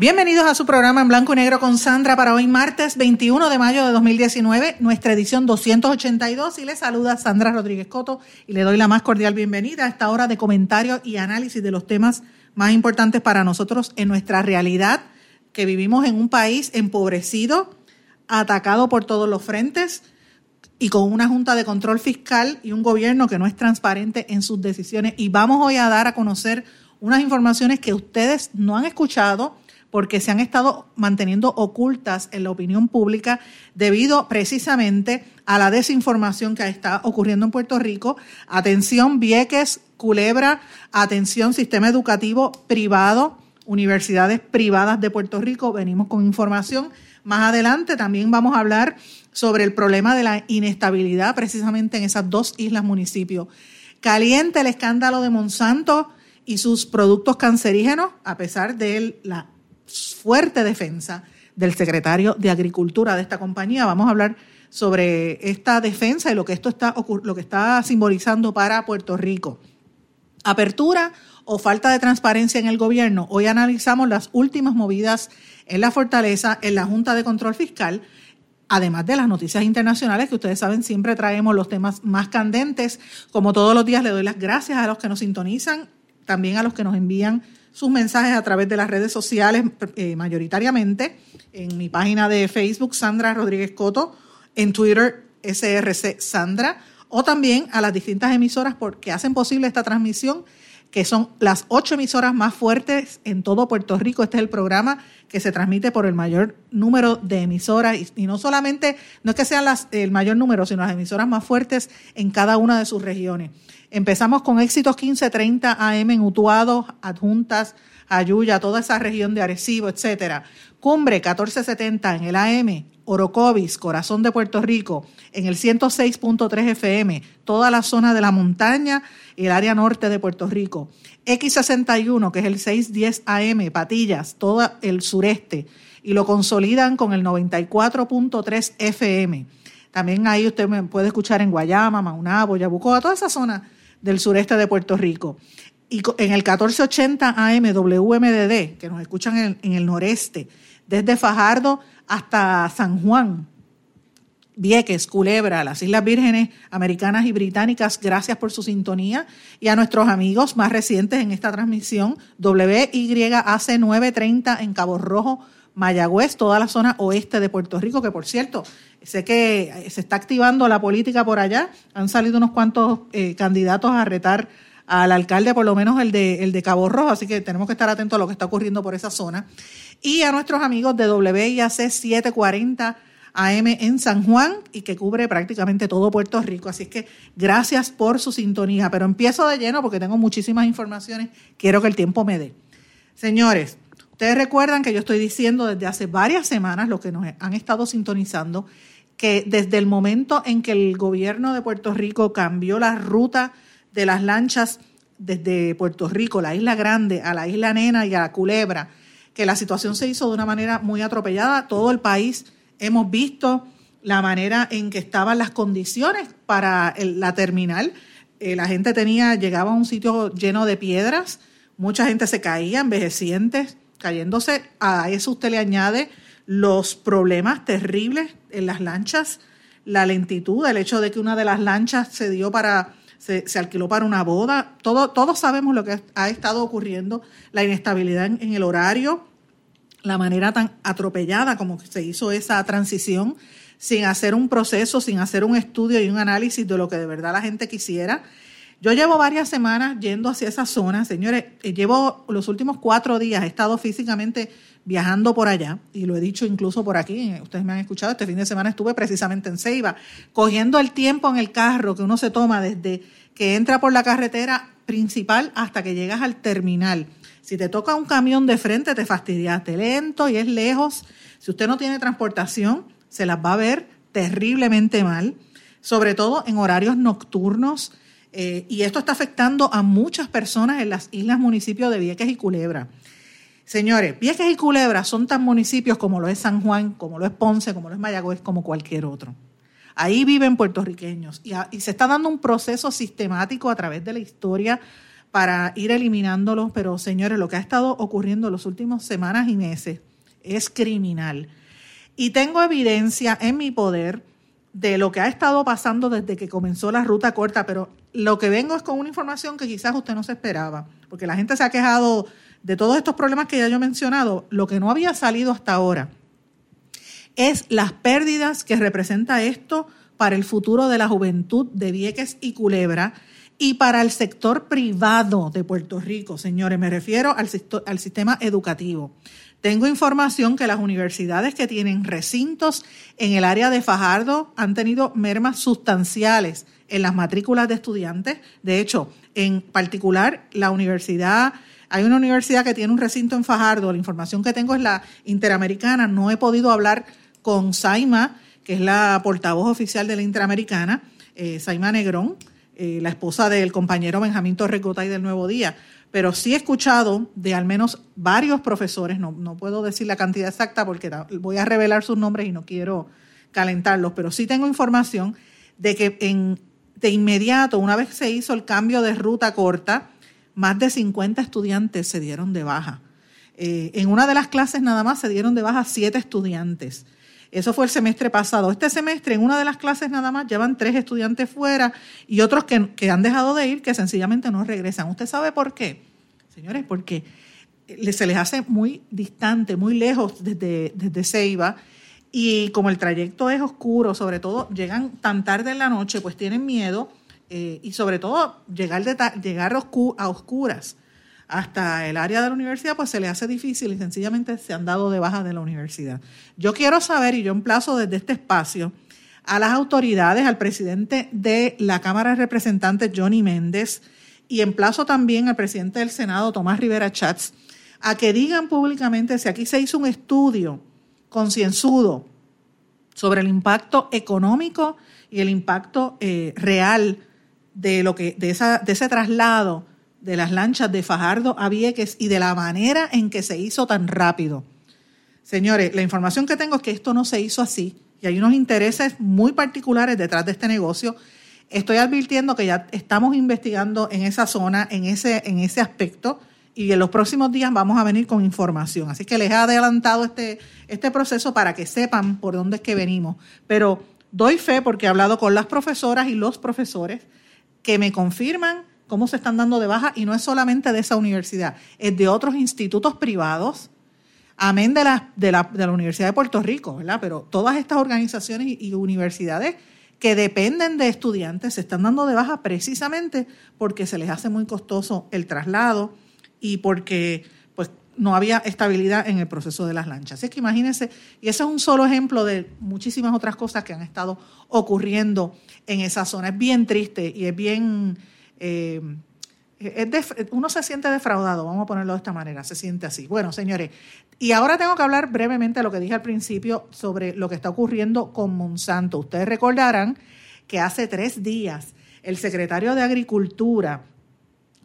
Bienvenidos a su programa en blanco y negro con Sandra para hoy martes 21 de mayo de 2019, nuestra edición 282 y le saluda Sandra Rodríguez Coto y le doy la más cordial bienvenida a esta hora de comentario y análisis de los temas más importantes para nosotros en nuestra realidad, que vivimos en un país empobrecido, atacado por todos los frentes y con una junta de control fiscal y un gobierno que no es transparente en sus decisiones. Y vamos hoy a dar a conocer unas informaciones que ustedes no han escuchado porque se han estado manteniendo ocultas en la opinión pública debido precisamente a la desinformación que está ocurriendo en Puerto Rico. Atención Vieques, Culebra, atención sistema educativo privado, universidades privadas de Puerto Rico. Venimos con información más adelante también vamos a hablar sobre el problema de la inestabilidad precisamente en esas dos islas municipios. Caliente el escándalo de Monsanto y sus productos cancerígenos, a pesar de la fuerte defensa del secretario de Agricultura de esta compañía. Vamos a hablar sobre esta defensa y lo que esto está, lo que está simbolizando para Puerto Rico. Apertura o falta de transparencia en el gobierno. Hoy analizamos las últimas movidas en la fortaleza, en la Junta de Control Fiscal, además de las noticias internacionales que ustedes saben, siempre traemos los temas más candentes. Como todos los días, le doy las gracias a los que nos sintonizan, también a los que nos envían sus mensajes a través de las redes sociales, eh, mayoritariamente, en mi página de Facebook, Sandra Rodríguez Coto, en Twitter, SRC Sandra, o también a las distintas emisoras porque hacen posible esta transmisión que son las ocho emisoras más fuertes en todo Puerto Rico. Este es el programa que se transmite por el mayor número de emisoras y, no solamente, no es que sean el mayor número, sino las emisoras más fuertes en cada una de sus regiones. Empezamos con éxitos 1530 AM en Utuado, Adjuntas, Ayuya, toda esa región de Arecibo, etcétera. Cumbre 1470 en el AM, Orocovis, corazón de Puerto Rico, en el 106.3 FM, toda la zona de la montaña el área norte de Puerto Rico. X61, que es el 610 AM, Patillas, todo el sureste, y lo consolidan con el 94.3 FM. También ahí usted puede escuchar en Guayama, Maunabo, Yabucoa, toda esa zona del sureste de Puerto Rico. Y en el 1480 AM WMDD, que nos escuchan en, el noreste, desde Fajardo hasta San Juan, Vieques, Culebra, las Islas Vírgenes Americanas y Británicas, gracias por su sintonía. Y a nuestros amigos más recientes en esta transmisión, WYAC 930 en Cabo Rojo, Mayagüez, toda la zona oeste de Puerto Rico, que por cierto, sé que se está activando la política por allá. Han salido unos cuantos eh, candidatos a retar al alcalde, por lo menos el de, el de Cabo Rojo, así que tenemos que estar atentos a lo que está ocurriendo por esa zona. Y a nuestros amigos de WIAC 740 AM en San Juan y que cubre prácticamente todo Puerto Rico. Así que gracias por su sintonía. Pero empiezo de lleno porque tengo muchísimas informaciones. Quiero que el tiempo me dé. Señores, ustedes recuerdan que yo estoy diciendo desde hace varias semanas, lo que nos han estado sintonizando, que desde el momento en que el gobierno de Puerto Rico cambió la ruta de las lanchas desde Puerto Rico, la Isla Grande, a la Isla Nena y a la Culebra, que la situación se hizo de una manera muy atropellada. Todo el país hemos visto la manera en que estaban las condiciones para la terminal. Eh, la gente tenía, llegaba a un sitio lleno de piedras, mucha gente se caía, envejecientes, cayéndose. A eso usted le añade los problemas terribles en las lanchas, la lentitud, el hecho de que una de las lanchas se dio para se, alquiló para una boda. Todo, todos sabemos lo que ha estado ocurriendo, la inestabilidad en, el horario, la manera tan atropellada como se hizo esa transición, sin hacer un proceso, sin hacer un estudio y un análisis de lo que de verdad la gente quisiera. Yo llevo varias semanas yendo hacia esa zona, señores. Eh, llevo los últimos cuatro días, he estado físicamente viajando por allá, y lo he dicho incluso por aquí, eh, ustedes me han escuchado, este fin de semana estuve precisamente en Ceiba, cogiendo el tiempo en el carro que uno se toma desde que entra por la carretera principal hasta que llegas al terminal. Si te toca un camión de frente, te fastidiaste lento y es lejos. Si usted no tiene transportación, se las va a ver terriblemente mal, sobre todo en horarios nocturnos eh, y esto está afectando a muchas personas en las islas municipios de Vieques y Culebra. Señores, Vieques y Culebra son tan municipios como lo es San Juan, como lo es Ponce, como lo es Mayagüez, como cualquier otro. Ahí viven puertorriqueños y, y se está dando un proceso sistemático a través de la historia para ir eliminándolos, pero señores, lo que ha estado ocurriendo en las últimas semanas y meses es criminal. Y tengo evidencia en mi poder de lo que ha estado pasando desde que comenzó la ruta corta, pero lo que vengo es con una información que quizás usted no se esperaba, porque la gente se ha quejado de todos estos problemas que ya yo he mencionado, lo que no había salido hasta ahora es las pérdidas que representa esto para el futuro de la juventud de Vieques y Culebra y para el sector privado de Puerto Rico, señores, me refiero al, sistema educativo. Tengo información que las universidades que tienen recintos en el área de Fajardo han tenido mermas sustanciales en las matrículas de estudiantes. De hecho, en particular, la universidad, hay una universidad que tiene un recinto en Fajardo, la información que tengo es la interamericana, no he podido hablar con Saima, que es la portavoz oficial de la interamericana, eh, Saima Negrón, eh, la esposa del compañero Benjamín Torrecota y del Nuevo Día pero sí he escuchado de al menos varios profesores, no, no puedo decir la cantidad exacta porque voy a revelar sus nombres y no quiero calentarlos, pero sí tengo información de que en, de inmediato, una vez se hizo el cambio de ruta corta, más de 50 estudiantes se dieron de baja. Eh, en una de las clases nada más se dieron de baja siete estudiantes. Eso fue el semestre pasado. Este semestre, en una de las clases nada más, llevan tres estudiantes fuera y otros que, han dejado de ir que sencillamente no regresan. ¿Usted sabe por qué? Señores, porque se les hace muy distante, muy lejos desde, desde Ceiba. Y como el trayecto es oscuro, sobre todo llegan tan tarde en la noche, pues tienen miedo eh, y sobre todo llegar, de, llegar a oscuras hasta el área de la universidad, pues se le hace difícil y sencillamente se han dado de baja de la universidad. Yo quiero saber, y yo emplazo desde este espacio, a las autoridades, al presidente de la Cámara de Representantes, Johnny Méndez, y emplazo también al presidente del Senado, Tomás Rivera Chats, a que digan públicamente si aquí se hizo un estudio concienzudo sobre el impacto económico y el impacto eh, real de lo que de, esa, de ese traslado de las lanchas de Fajardo a Vieques y de la manera en que se hizo tan rápido. Señores, la información que tengo es que esto no se hizo así y hay unos intereses muy particulares detrás de este negocio. Estoy advirtiendo que ya estamos investigando en esa zona, en ese, en ese aspecto, y en los próximos días vamos a venir con información. Así que les he adelantado este, este proceso para que sepan por dónde es que venimos. Pero doy fe porque he hablado con las profesoras y los profesores que me confirman cómo se están dando de baja y no es solamente de esa universidad, es de otros institutos privados, amén de la, de la, de la Universidad de Puerto Rico, ¿verdad? Pero todas estas organizaciones y, universidades que dependen de estudiantes se están dando de baja precisamente porque se les hace muy costoso el traslado y porque pues no había estabilidad en el proceso de las lanchas. Así que imagínense, y ese es un solo ejemplo de muchísimas otras cosas que han estado ocurriendo en esa zona. Es bien triste y es bien eh, uno se siente defraudado, vamos a ponerlo de esta manera, se siente así. Bueno, señores, y ahora tengo que hablar brevemente de lo que dije al principio sobre lo que está ocurriendo con Monsanto. Ustedes recordarán que hace tres días el secretario de Agricultura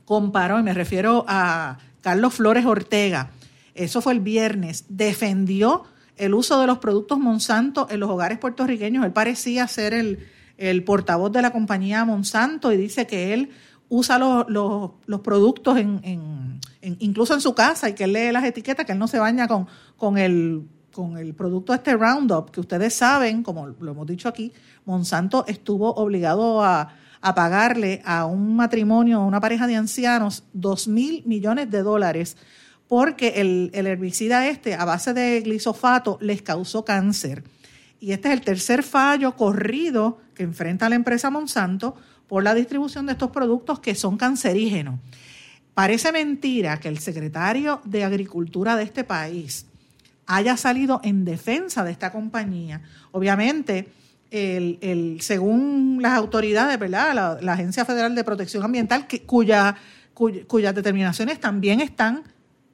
comparó, y me refiero a Carlos Flores Ortega, eso fue el viernes, defendió el uso de los productos Monsanto en los hogares puertorriqueños. Él parecía ser el, el portavoz de la compañía Monsanto y dice que él usa los, los, productos en, incluso en su casa y que él lee las etiquetas, que él no se baña con, con, el, con el producto este Roundup, que ustedes saben, como lo hemos dicho aquí, Monsanto estuvo obligado a, a pagarle a un matrimonio, a una pareja de ancianos, dos mil millones de dólares porque el, el herbicida este a base de glisofato les causó cáncer. Y este es el tercer fallo corrido que enfrenta la empresa Monsanto por la distribución de estos productos que son cancerígenos. Parece mentira que el secretario de Agricultura de este país haya salido en defensa de esta compañía. Obviamente, según las autoridades, ¿verdad? La, Agencia Federal de Protección Ambiental, cuyas determinaciones también están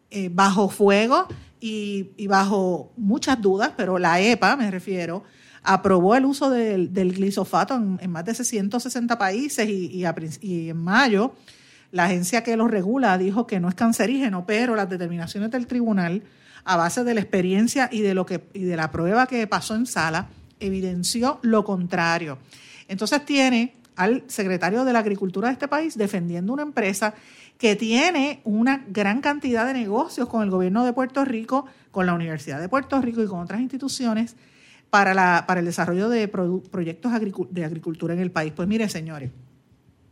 eh, bajo fuego y, bajo muchas dudas, pero la EPA, me refiero, aprobó el uso del, glisofato en, más de 160 países y, y, en mayo la agencia que lo regula dijo que no es cancerígeno, pero las determinaciones del tribunal, a base de la experiencia y de, lo que, y de la prueba que pasó en sala, evidenció lo contrario. Entonces tiene al secretario de la Agricultura de este país defendiendo una empresa que tiene una gran cantidad de negocios con el gobierno de Puerto Rico, con la Universidad de Puerto Rico y con otras instituciones para, la, para el desarrollo de proyectos de agricultura en el país. Pues mire, señores,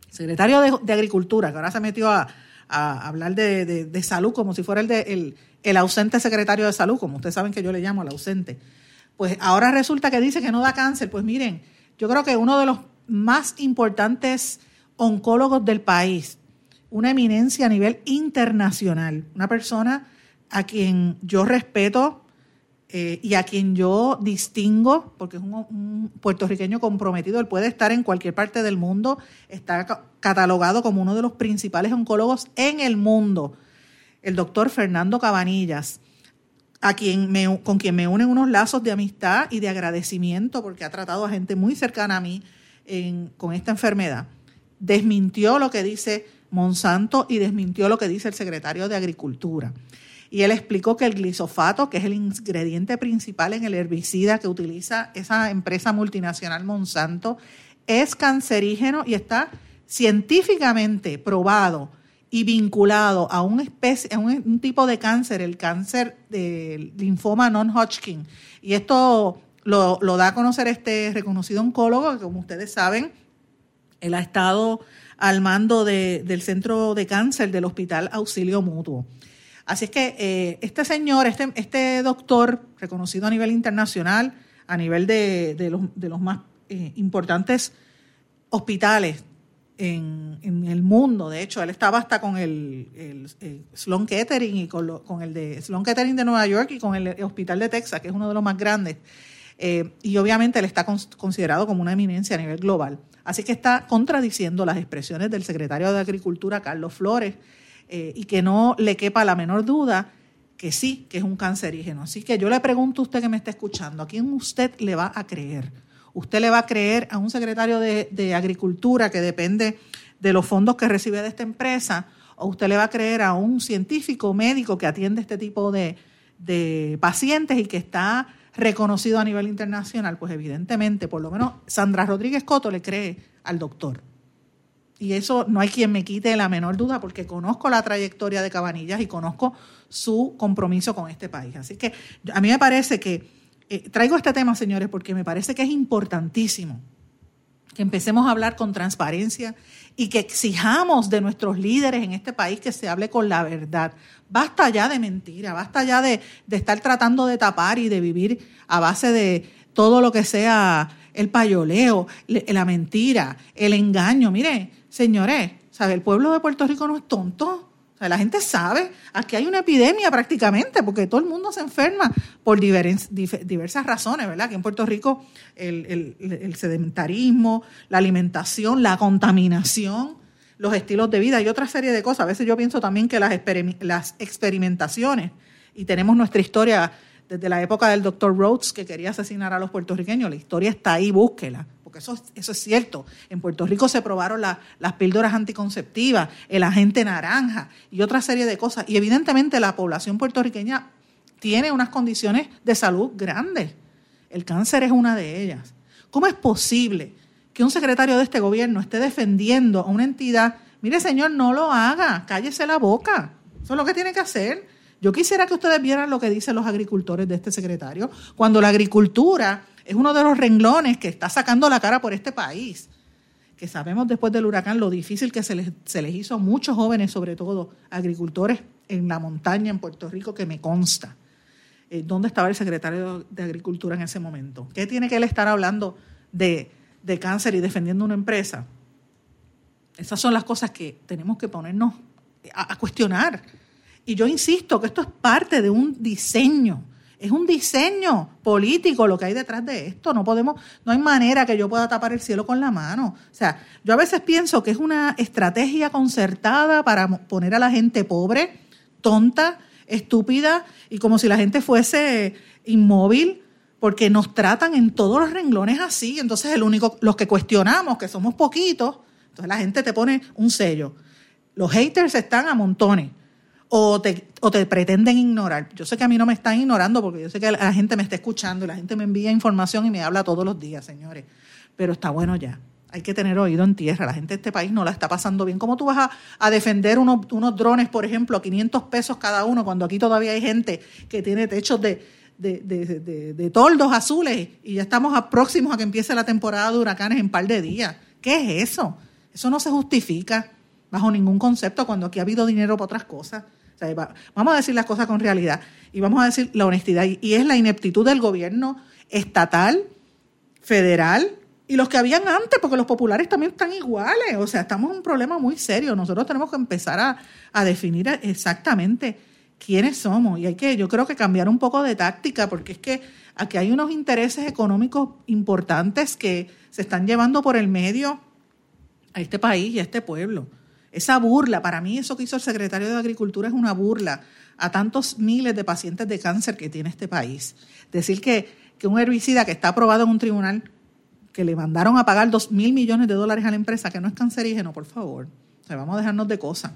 secretario de, Agricultura, que ahora se metió a, hablar de, salud como si fuera el, de, el, ausente secretario de salud, como ustedes saben que yo le llamo al ausente, pues ahora resulta que dice que no da cáncer. Pues miren, yo creo que uno de los más importantes oncólogos del país, una eminencia a nivel internacional, una persona a quien yo respeto eh, y a quien yo distingo, porque es un, puertorriqueño comprometido, él puede estar en cualquier parte del mundo, está catalogado como uno de los principales oncólogos en el mundo, el doctor Fernando Cabanillas, a quien me, con quien me unen unos lazos de amistad y de agradecimiento, porque ha tratado a gente muy cercana a mí con esta enfermedad. Desmintió lo que dice Monsanto y desmintió lo que dice el secretario de Agricultura. Y él explicó que el glisofato, que es el ingrediente principal en el herbicida que utiliza esa empresa multinacional Monsanto, es cancerígeno y está científicamente probado y vinculado a un, especie, a un, tipo de cáncer, el cáncer del linfoma non-Hodgkin. Y esto lo, lo, da a conocer este reconocido oncólogo, que como ustedes saben, él ha estado al mando del centro de cáncer del Hospital Auxilio Mutuo. Así es que eh, este señor, este, este doctor, reconocido a nivel internacional, a nivel de, los, más eh, importantes hospitales en, el mundo, de hecho, él estaba hasta con el, Sloan Kettering y con, el de Sloan Kettering de Nueva York y con el Hospital de Texas, que es uno de los más grandes. Eh, y obviamente él está considerado como una eminencia a nivel global. Así que está contradiciendo las expresiones del secretario de Agricultura, Carlos Flores, eh, y que no le quepa la menor duda que sí, que es un cancerígeno. Así que yo le pregunto a usted que me está escuchando, ¿a quién usted le va a creer? ¿Usted le va a creer a un secretario de, Agricultura que depende de los fondos que recibe de esta empresa? ¿O usted le va a creer a un científico médico que atiende este tipo de, de pacientes y que está reconocido a nivel internacional, pues evidentemente, por lo menos Sandra Rodríguez Coto le cree al doctor. Y eso no hay quien me quite la menor duda porque conozco la trayectoria de Cabanillas y conozco su compromiso con este país. Así que a mí me parece que, eh, traigo este tema, señores, porque me parece que es importantísimo que empecemos a hablar con transparencia y que exijamos de nuestros líderes en este país que se hable con la verdad. Basta ya de mentira, basta ya de, estar tratando de tapar y de vivir a base de todo lo que sea el payoleo, la mentira, el engaño. Mire, señores, ¿sabe? el pueblo de Puerto Rico no es tonto. O sea, la gente sabe, aquí hay una epidemia prácticamente, porque todo el mundo se enferma por diversas razones, ¿verdad? Aquí en Puerto Rico el, sedentarismo, la alimentación, la contaminación, los estilos de vida y otra serie de cosas. A veces yo pienso también que las, las experimentaciones, y tenemos nuestra historia desde la época del doctor Rhodes que quería asesinar a los puertorriqueños, la historia está ahí, búsquela eso, eso es cierto. En Puerto Rico se probaron las píldoras anticonceptivas, el agente naranja y otra serie de cosas. Y evidentemente la población puertorriqueña tiene unas condiciones de salud grandes. El cáncer es una de ellas. ¿Cómo es posible que un secretario de este gobierno esté defendiendo a una entidad? Mire, señor, no lo haga, cállese la boca. Eso es lo que tiene que hacer. Yo quisiera que ustedes vieran lo que dicen los agricultores de este secretario. Cuando la agricultura es uno de los renglones que está sacando la cara por este país, que sabemos después del huracán lo difícil que se les, hizo a muchos jóvenes, sobre todo agricultores en la montaña en Puerto Rico, que me consta. Eh, ¿Dónde estaba el secretario de Agricultura en ese momento? ¿Qué tiene que él estar hablando de, cáncer y defendiendo una empresa? Esas son las cosas que tenemos que ponernos a cuestionar. Y yo insisto que esto es parte de un diseño es un diseño político lo que hay detrás de esto. No podemos, no hay manera que yo pueda tapar el cielo con la mano. O sea, yo a veces pienso que es una estrategia concertada para poner a la gente pobre, tonta, estúpida y como si la gente fuese inmóvil, porque nos tratan en todos los renglones así. Entonces, el único, los que cuestionamos, que somos poquitos, entonces la gente te pone un sello. Los haters están a montones o te, o te pretenden ignorar. Yo sé que a mí no me están ignorando porque yo sé que la gente me está escuchando y la gente me envía información y me habla todos los días, señores. Pero está bueno ya. Hay que tener oído en tierra. La gente de este país no la está pasando bien. ¿Cómo tú vas a, defender unos, unos, drones, por ejemplo, a 500 pesos cada uno, cuando aquí todavía hay gente que tiene techos de, de, de, de, toldos azules y ya estamos próximos a que empiece la temporada de huracanes en un par de días? ¿Qué es eso? Eso no se justifica bajo ningún concepto cuando aquí ha habido dinero para otras cosas vamos a decir las cosas con realidad y vamos a decir la honestidad. Y, es la ineptitud del gobierno estatal, federal y los que habían antes, porque los populares también están iguales. O sea, estamos en un problema muy serio. Nosotros tenemos que empezar a, a definir exactamente quiénes somos. Y hay que, yo creo que cambiar un poco de táctica, porque es que aquí hay unos intereses económicos importantes que se están llevando por el medio a este país y a este pueblo. Esa burla, para mí eso que hizo el secretario de Agricultura es una burla a tantos miles de pacientes de cáncer que tiene este país. Decir que, que un herbicida que está aprobado en un tribunal, que le mandaron a pagar dos mil millones de dólares a la empresa, que no es cancerígeno, por favor. O vamos a dejarnos de cosas.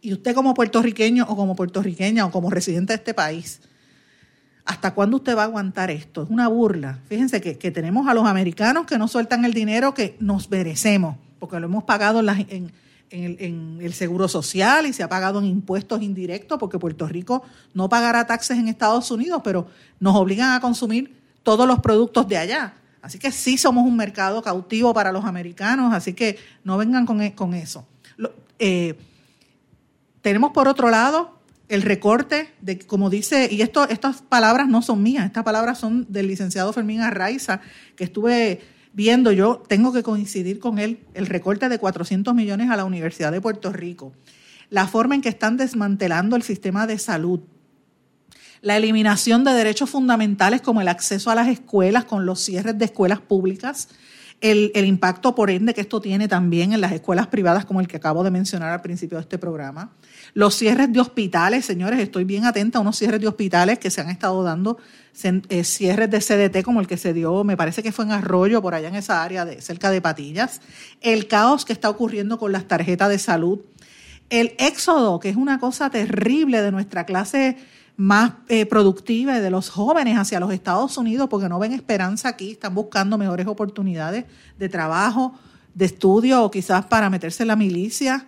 Y usted como puertorriqueño o como puertorriqueña o como residente de este país, ¿hasta cuándo usted va a aguantar esto? Es una burla. Fíjense que, que tenemos a los americanos que no sueltan el dinero que nos merecemos, porque lo hemos pagado en, las, en, en el, seguro social y se ha pagado en impuestos indirectos, porque Puerto Rico no pagará taxes en Estados Unidos, pero nos obligan a consumir todos los productos de allá. Así que sí somos un mercado cautivo para los americanos, así que no vengan con, e, con eso. Eh, tenemos por otro lado el recorte de, como dice, y esto, estas palabras no son mías, estas palabras son del licenciado Fermín Arraiza, que estuve viendo, yo tengo que coincidir con él, el recorte de 400 millones a la Universidad de Puerto Rico, la forma en que están desmantelando el sistema de salud, la eliminación de derechos fundamentales como el acceso a las escuelas con los cierres de escuelas públicas, el, el, impacto por ende que esto tiene también en las escuelas privadas como el que acabo de mencionar al principio de este programa, los cierres de hospitales, señores, estoy bien atenta a unos cierres de hospitales que se han estado dando, eh, cierres de CDT como el que se dio, me parece que fue en Arroyo, por allá en esa área de, cerca de Patillas, el caos que está ocurriendo con las tarjetas de salud, el éxodo, que es una cosa terrible de nuestra clase más eh, productiva de los jóvenes hacia los Estados Unidos porque no ven esperanza aquí, están buscando mejores oportunidades de trabajo, de estudio o quizás para meterse en la milicia.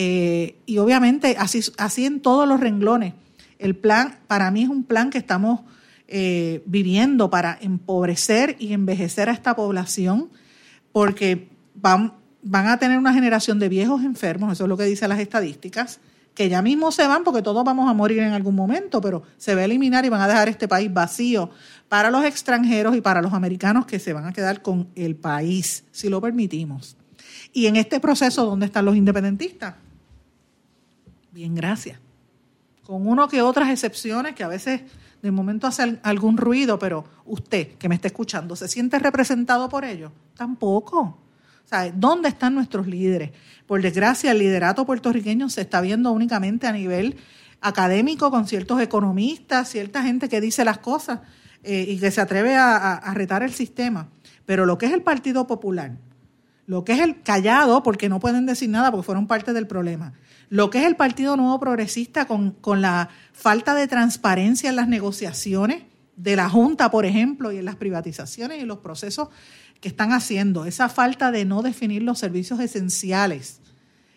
Eh, y obviamente así, en todos los renglones. El plan, para mí es un plan que estamos eh, viviendo para empobrecer y envejecer a esta población, porque van, van a tener una generación de viejos enfermos, eso es lo que dicen las estadísticas, que ya mismo se van porque todos vamos a morir en algún momento, pero se va a eliminar y van a dejar este país vacío para los extranjeros y para los americanos que se van a quedar con el país, si lo permitimos. Y en este proceso, ¿dónde están los independentistas? Bien, gracias. Con uno que otras excepciones que a veces de momento hace algún ruido, pero usted que me está escuchando, ¿se siente representado por ellos? Tampoco. Sea, ¿dónde están nuestros líderes? Por desgracia, el liderato puertorriqueño se está viendo únicamente a nivel académico con ciertos economistas, cierta gente que dice las cosas eh, y que se atreve a retar el sistema. Pero lo que es el Partido Popular, lo que es el callado, porque no pueden decir nada porque fueron parte del problema, lo que es el Partido Nuevo Progresista con, con la falta de transparencia en las negociaciones de la Junta, por ejemplo, y en las privatizaciones y los procesos que están haciendo, esa falta de no definir los servicios esenciales,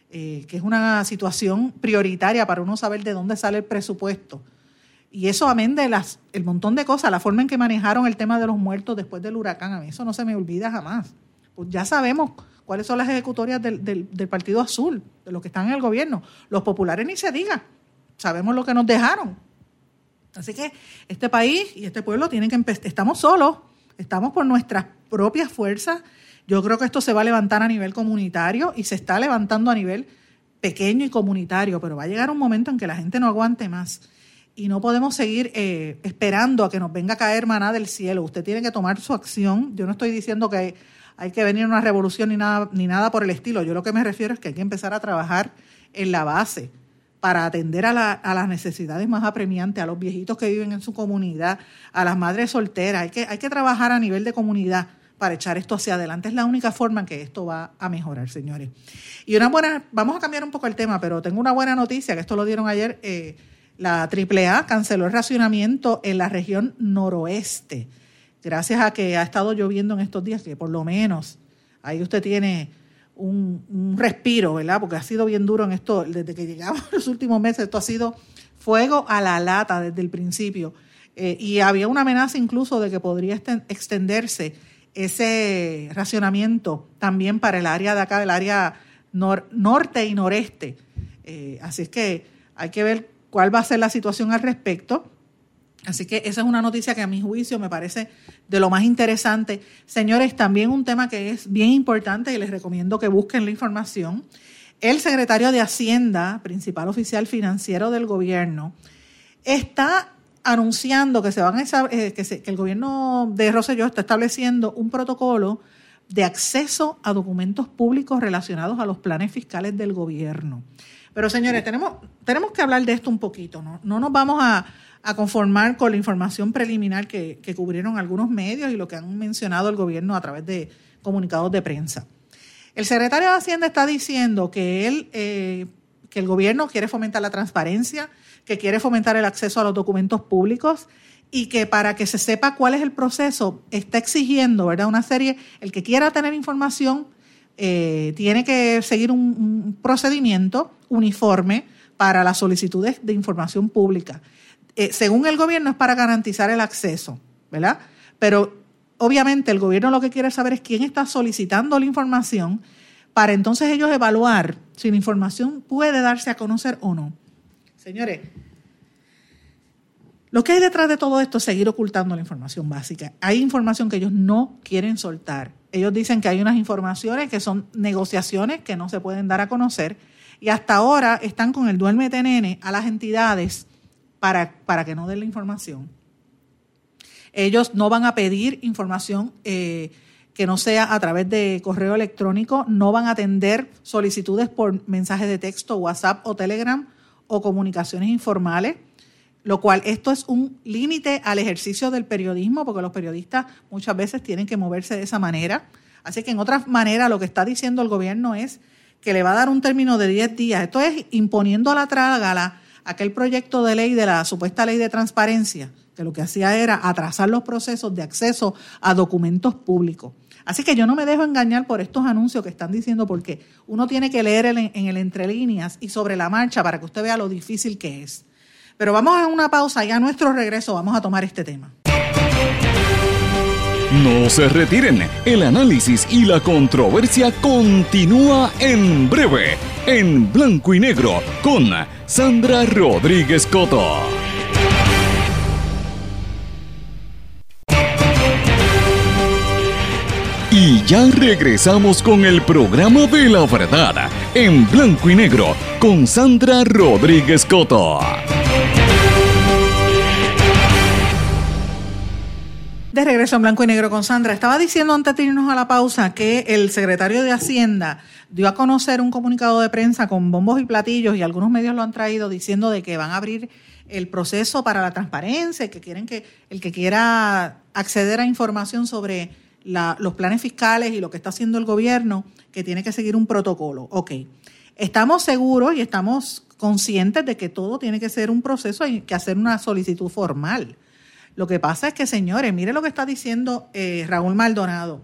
eh, que es una situación prioritaria para uno saber de dónde sale el presupuesto. Y eso amén de las, el montón de cosas, la forma en que manejaron el tema de los muertos después del huracán, a mí eso no se me olvida jamás. Pues ya sabemos cuáles son las ejecutorias del, del, Partido Azul, de los que están en el gobierno. Los populares ni se diga. Sabemos lo que nos dejaron. Así que este país y este pueblo tienen que empezar. Estamos solos, estamos por nuestras propias fuerzas. Yo creo que esto se va a levantar a nivel comunitario y se está levantando a nivel pequeño y comunitario, pero va a llegar un momento en que la gente no aguante más y no podemos seguir eh, esperando a que nos venga a caer maná del cielo. Usted tiene que tomar su acción. Yo no estoy diciendo que hay, que venir una revolución ni nada, ni nada por el estilo. Yo lo que me refiero es que hay que empezar a trabajar en la base para atender a, a, las necesidades más apremiantes, a los viejitos que viven en su comunidad, a las madres solteras. Hay que, hay que trabajar a nivel de comunidad para echar esto hacia adelante. Es la única forma en que esto va a mejorar, señores. Y una buena, vamos a cambiar un poco el tema, pero tengo una buena noticia, que esto lo dieron ayer, eh, la AAA canceló el racionamiento en la región noroeste, gracias a que ha estado lloviendo en estos días, que por lo menos ahí usted tiene un, respiro, ¿verdad? Porque ha sido bien duro en esto, desde que llegamos los últimos meses, esto ha sido fuego a la lata desde el principio. Eh, y había una amenaza incluso de que podría extenderse ese racionamiento también para el área de acá, del área norte y noreste. Eh, así es que hay que ver cuál va a ser la situación al respecto. Así que esa es una noticia que a mi juicio me parece de lo más interesante. Señores, también un tema que es bien importante y les recomiendo que busquen la información. El secretario de Hacienda, principal oficial financiero del gobierno, está anunciando que se van a, eh, el gobierno de Rosselló está estableciendo un protocolo de acceso a documentos públicos relacionados a los planes fiscales del gobierno. Pero señores, tenemos, tenemos que hablar de esto un poquito, ¿no? No nos vamos a, conformar con la información preliminar que, cubrieron algunos medios y lo que han mencionado el gobierno a través de comunicados de prensa. El secretario de Hacienda está diciendo que él, eh, que el gobierno quiere fomentar la transparencia, que quiere fomentar el acceso a los documentos públicos y que para que se sepa cuál es el proceso está exigiendo, ¿verdad? Una serie, el que quiera tener información eh, tiene que seguir un, procedimiento uniforme para las solicitudes de información pública. Eh, según el gobierno es para garantizar el acceso, ¿verdad? Pero obviamente el gobierno lo que quiere saber es quién está solicitando la información para entonces ellos evaluar si la información puede darse a conocer o no. Señores, lo que hay detrás de todo esto es seguir ocultando la información básica. Hay información que ellos no quieren soltar. Ellos dicen que hay unas informaciones que son negociaciones que no se pueden dar a conocer y hasta ahora están con el duérmete nene a las entidades para, para que no den la información. Ellos no van a pedir información eh, que no sea a través de correo electrónico, no van a atender solicitudes por mensajes de texto, WhatsApp o Telegram o comunicaciones informales lo cual esto es un límite al ejercicio del periodismo, porque los periodistas muchas veces tienen que moverse de esa manera. Así que en otra manera lo que está diciendo el gobierno es que le va a dar un término de 10 días. Esto es imponiendo a la trágala aquel proyecto de ley de la supuesta ley de transparencia, que lo que hacía era atrasar los procesos de acceso a documentos públicos. Así que yo no me dejo engañar por estos anuncios que están diciendo, porque uno tiene que leer en el entre líneas y sobre la marcha para que usted vea lo difícil que es. Pero vamos a una pausa y a nuestro regreso vamos a tomar este tema. No se retiren, el análisis y la controversia continúa en breve, en blanco y negro, con Sandra Rodríguez Coto. Y ya regresamos con el programa de la verdad, en blanco y negro, con Sandra Rodríguez Coto. De regreso en blanco y negro con Sandra. Estaba diciendo antes de irnos a la pausa que el secretario de Hacienda dio a conocer un comunicado de prensa con bombos y platillos y algunos medios lo han traído diciendo de que van a abrir el proceso para la transparencia, que quieren que el que quiera acceder a información sobre los planes fiscales y lo que está haciendo el gobierno, que tiene que seguir un protocolo. Ok, estamos seguros y estamos conscientes de que todo tiene que ser un proceso, hay que hacer una solicitud formal. Lo que pasa es que, señores, mire lo que está diciendo eh, Raúl Maldonado.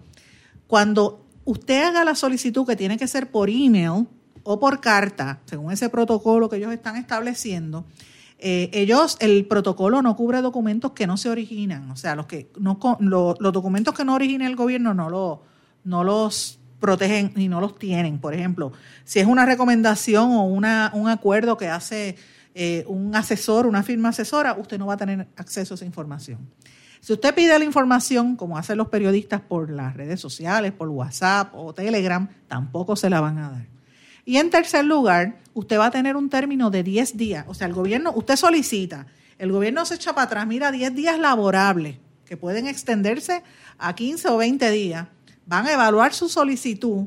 Cuando usted haga la solicitud que tiene que ser por email o por carta, según ese protocolo que ellos están estableciendo, eh, ellos, el protocolo no cubre documentos que no se originan, o sea, los que no los documentos que no origina el gobierno no, lo, no los protegen y no los tienen. Por ejemplo, si es una recomendación o una, un acuerdo que hace eh, un asesor, una firma asesora, usted no va a tener acceso a esa información. Si usted pide la información, como hacen los periodistas por las redes sociales, por WhatsApp o Telegram, tampoco se la van a dar. Y en tercer lugar, usted va a tener un término de 10 días. O sea, el gobierno, usted solicita, el gobierno se echa para atrás, mira, 10 días laborables, que pueden extenderse a 15 o 20 días, van a evaluar su solicitud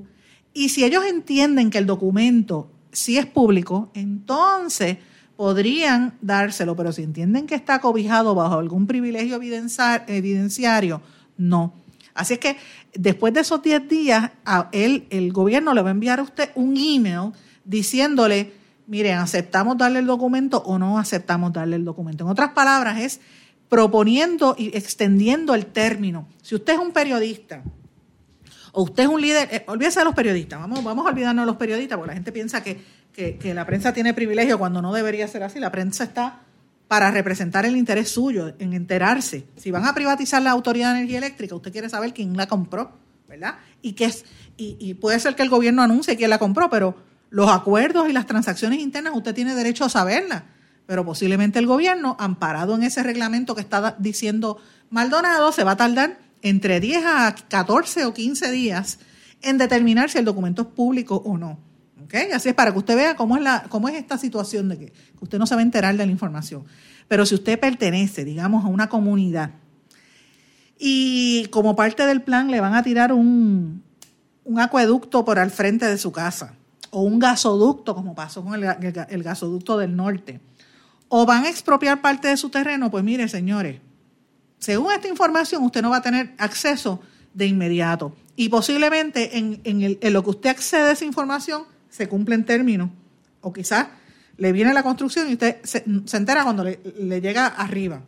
y si ellos entienden que el documento sí es público, entonces podrían dárselo, pero si entienden que está cobijado bajo algún privilegio evidenciario, no. Así es que después de esos 10 días, a el gobierno le va a enviar a usted un email diciéndole, miren, aceptamos darle el documento o no aceptamos darle el documento. En otras palabras, es proponiendo y extendiendo el término. Si usted es un periodista o usted es un líder, eh, olvídese de los periodistas, vamos, vamos a olvidarnos de los periodistas, porque la gente piensa que que, la prensa tiene privilegio cuando no debería ser así. La prensa está para representar el interés suyo, en enterarse. Si van a privatizar la Autoridad de Energía Eléctrica, usted quiere saber quién la compró, ¿verdad? Y, que es, y, puede ser que el gobierno anuncie quién la compró, pero los acuerdos y las transacciones internas usted tiene derecho a saberlas. Pero posiblemente el gobierno, amparado en ese reglamento que está diciendo Maldonado, se va a tardar entre 10 a 14 o 15 días en determinar si el documento es público o no. Así es para que usted vea cómo es, la, cómo es esta situación de que, usted no se va a enterar de la información. Pero si usted pertenece, digamos, a una comunidad y como parte del plan le van a tirar un, acueducto por al frente de su casa o un gasoducto, como pasó con el, gasoducto del norte, o van a expropiar parte de su terreno, pues mire, señores, según esta información, usted no va a tener acceso de inmediato. Y posiblemente en, en, lo que usted accede a esa información se cumple en términos, o quizás le viene la construcción y usted se, entera cuando le, llega arriba.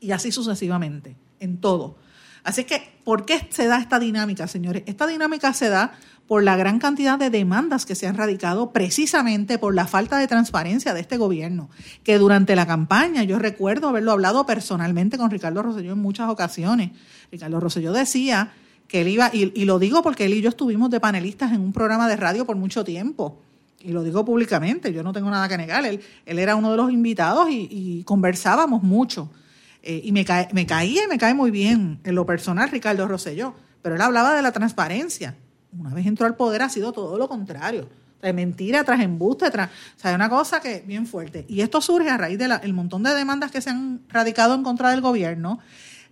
Y así sucesivamente, en todo. Así que, ¿por qué se da esta dinámica, señores? Esta dinámica se da por la gran cantidad de demandas que se han radicado precisamente por la falta de transparencia de este gobierno, que durante la campaña, yo recuerdo haberlo hablado personalmente con Ricardo Rosselló en muchas ocasiones, Ricardo Rosselló decía que él iba, y, lo digo porque él y yo estuvimos de panelistas en un programa de radio por mucho tiempo, y lo digo públicamente, yo no tengo nada que negar, él, él era uno de los invitados y, conversábamos mucho, eh, y me, cae, me caía y me cae muy bien en lo personal Ricardo Rosselló, pero él hablaba de la transparencia. Una vez entró al poder ha sido todo lo contrario. de mentira tras embuste, tras, o sea, una cosa que bien fuerte. Y esto surge a raíz del montón de demandas que se han radicado en contra del gobierno,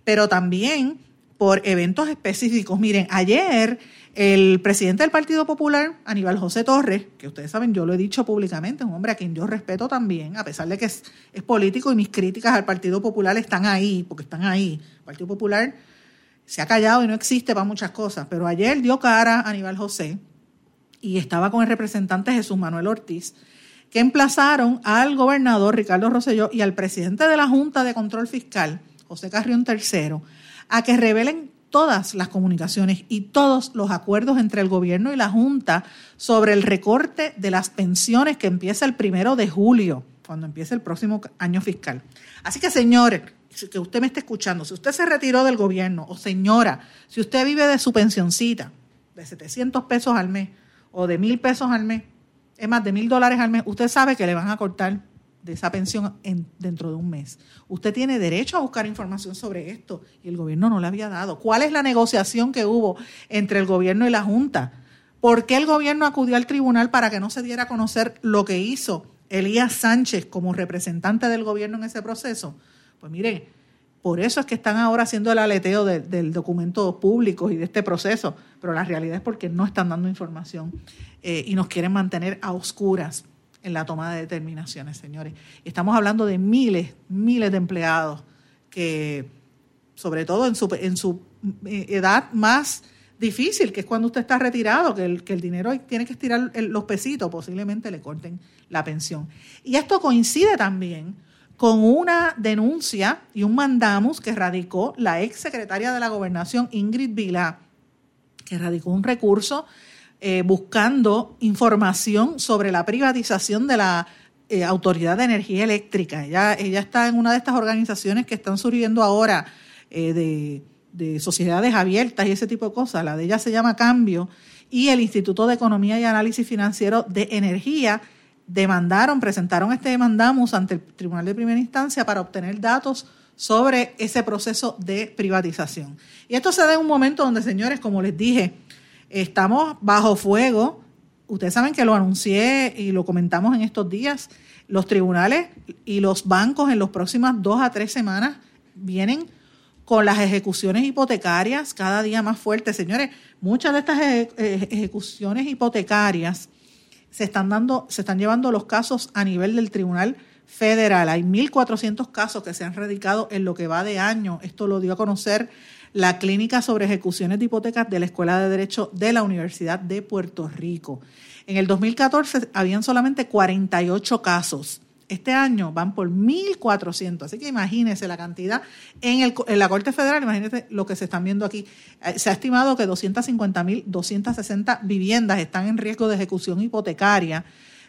pero también por eventos específicos. Miren, ayer el presidente del Partido Popular, Aníbal José Torres, que ustedes saben, yo lo he dicho públicamente, un hombre a quien yo respeto también, a pesar de que es, político y mis críticas al Partido Popular están ahí, porque están ahí. El Partido Popular se ha callado y no existe para muchas cosas, pero ayer dio cara a Aníbal José y estaba con el representante Jesús Manuel Ortiz, que emplazaron al gobernador Ricardo Rosselló y al presidente de la Junta de Control Fiscal, José Carrión III, a que revelen todas las comunicaciones y todos los acuerdos entre el gobierno y la Junta sobre el recorte de las pensiones que empieza el primero de julio, cuando empiece el próximo año fiscal. Así que, señores, que usted me esté escuchando, si usted se retiró del gobierno, o señora, si usted vive de su pensioncita de 700 pesos al mes o de mil pesos al mes, es más, de mil dólares al mes, usted sabe que le van a cortar de esa pensión en, dentro de un mes. Usted tiene derecho a buscar información sobre esto y el gobierno no le había dado. ¿Cuál es la negociación que hubo entre el gobierno y la Junta? ¿Por qué el gobierno acudió al tribunal para que no se diera a conocer lo que hizo Elías Sánchez como representante del gobierno en ese proceso? Pues mire, por eso es que están ahora haciendo el aleteo del documento público y de este proceso, pero la realidad es porque no están dando información eh, y nos quieren mantener a oscuras en la toma de determinaciones, señores. Estamos hablando de miles, miles de empleados que, sobre todo en su, en su eh, edad más difícil, que es cuando usted está retirado, que el, que el dinero tiene que estirar los pesitos, posiblemente le corten la pensión. Y esto coincide también con una denuncia y un mandamus que radicó la ex secretaria de la gobernación, Ingrid Vilá, que radicó un recurso eh, buscando información sobre la privatización de la eh, Autoridad de Energía Eléctrica. Ella, está en una de estas organizaciones que están surgiendo ahora eh, de sociedades abiertas y ese tipo de cosas. La de ella se llama Cambio y el Instituto de Economía y Análisis Financiero de Energía demandaron, presentaron este demandamos ante el Tribunal de Primera Instancia para obtener datos sobre ese proceso de privatización. Y esto se da en un momento donde, señores, como les dije, estamos bajo fuego. Ustedes saben que lo anuncié y lo comentamos en estos días. Los tribunales y los bancos en las próximas dos a tres semanas vienen con las ejecuciones hipotecarias cada día más fuertes. Señores, muchas de estas ejecuciones hipotecarias se están dando, se están llevando los casos a nivel del Tribunal Federal. Hay 1.400 casos que se han radicado en lo que va de año. Esto lo dio a conocer la Clínica sobre Ejecuciones de Hipotecas de la Escuela de Derecho de la Universidad de Puerto Rico. En el 2014 habían solamente 48 casos. Este año van por 1.400, así que imagínense la cantidad. En, el, la Corte Federal, imagínense lo que se están viendo aquí. Eh, se ha estimado que 250.260 viviendas están en riesgo de ejecución hipotecaria,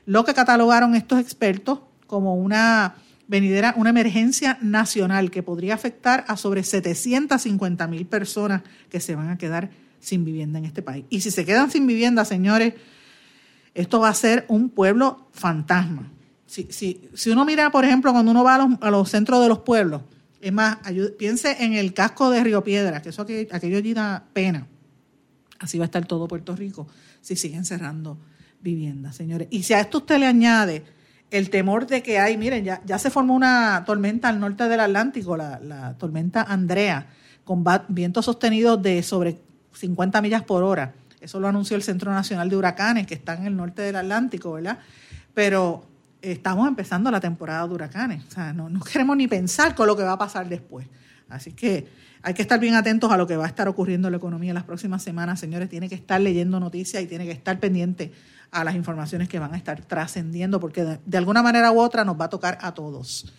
lo que catalogaron estos expertos como una venidera, una emergencia nacional que podría afectar a sobre 750.000 personas que se van a quedar sin vivienda en este país. Y si se quedan sin vivienda, señores, esto va a ser un pueblo fantasma si, si, si uno mira, por ejemplo, cuando uno va a los, centros de los pueblos, es más, piense en el casco de Río Piedra, que eso aquello, allí da pena. Así va a estar todo Puerto Rico si siguen cerrando viviendas, señores. Y si a esto usted le añade el temor de que hay, miren, ya, ya se formó una tormenta al norte del Atlántico, la, la tormenta Andrea, con vientos sostenidos de sobre 50 millas por hora. Eso lo anunció el Centro Nacional de Huracanes, que está en el norte del Atlántico, ¿verdad? Pero estamos empezando la temporada de huracanes. O sea, no, queremos ni pensar con lo que va a pasar después. Así que hay que estar bien atentos a lo que va a estar ocurriendo en la economía en las próximas semanas, señores. Tiene que estar leyendo noticias y tiene que estar pendiente a las informaciones que van a estar trascendiendo, porque de, alguna manera u otra nos va a tocar a todos.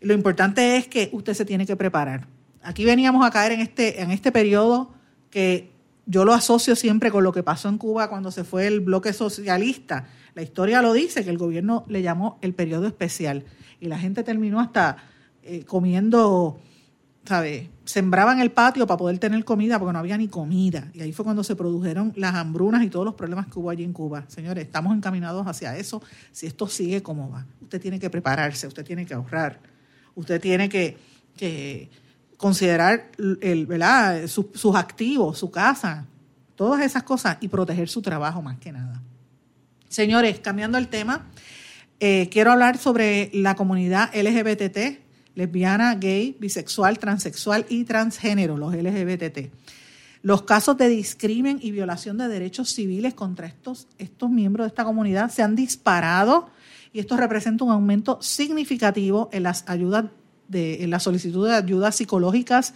Lo importante es que usted se tiene que preparar. Aquí veníamos a caer en este, en este periodo que yo lo asocio siempre con lo que pasó en Cuba cuando se fue el bloque socialista la historia lo dice, que el gobierno le llamó el periodo especial y la gente terminó hasta eh, comiendo, ¿sabes? Sembraban el patio para poder tener comida porque no había ni comida. Y ahí fue cuando se produjeron las hambrunas y todos los problemas que hubo allí en Cuba. Señores, estamos encaminados hacia eso. Si esto sigue como va, usted tiene que prepararse, usted tiene que ahorrar, usted tiene que, considerar el, sus activos, su casa, todas esas cosas y proteger su trabajo más que nada. Señores, cambiando el tema, eh, quiero hablar sobre la comunidad LGBT, lesbiana, gay, bisexual, transexual y transgénero, los LGBT. Los casos de discrimen y violación de derechos civiles contra estos, estos miembros de esta comunidad se han disparado y esto representa un aumento significativo en las ayudas de, en la solicitud de ayudas psicológicas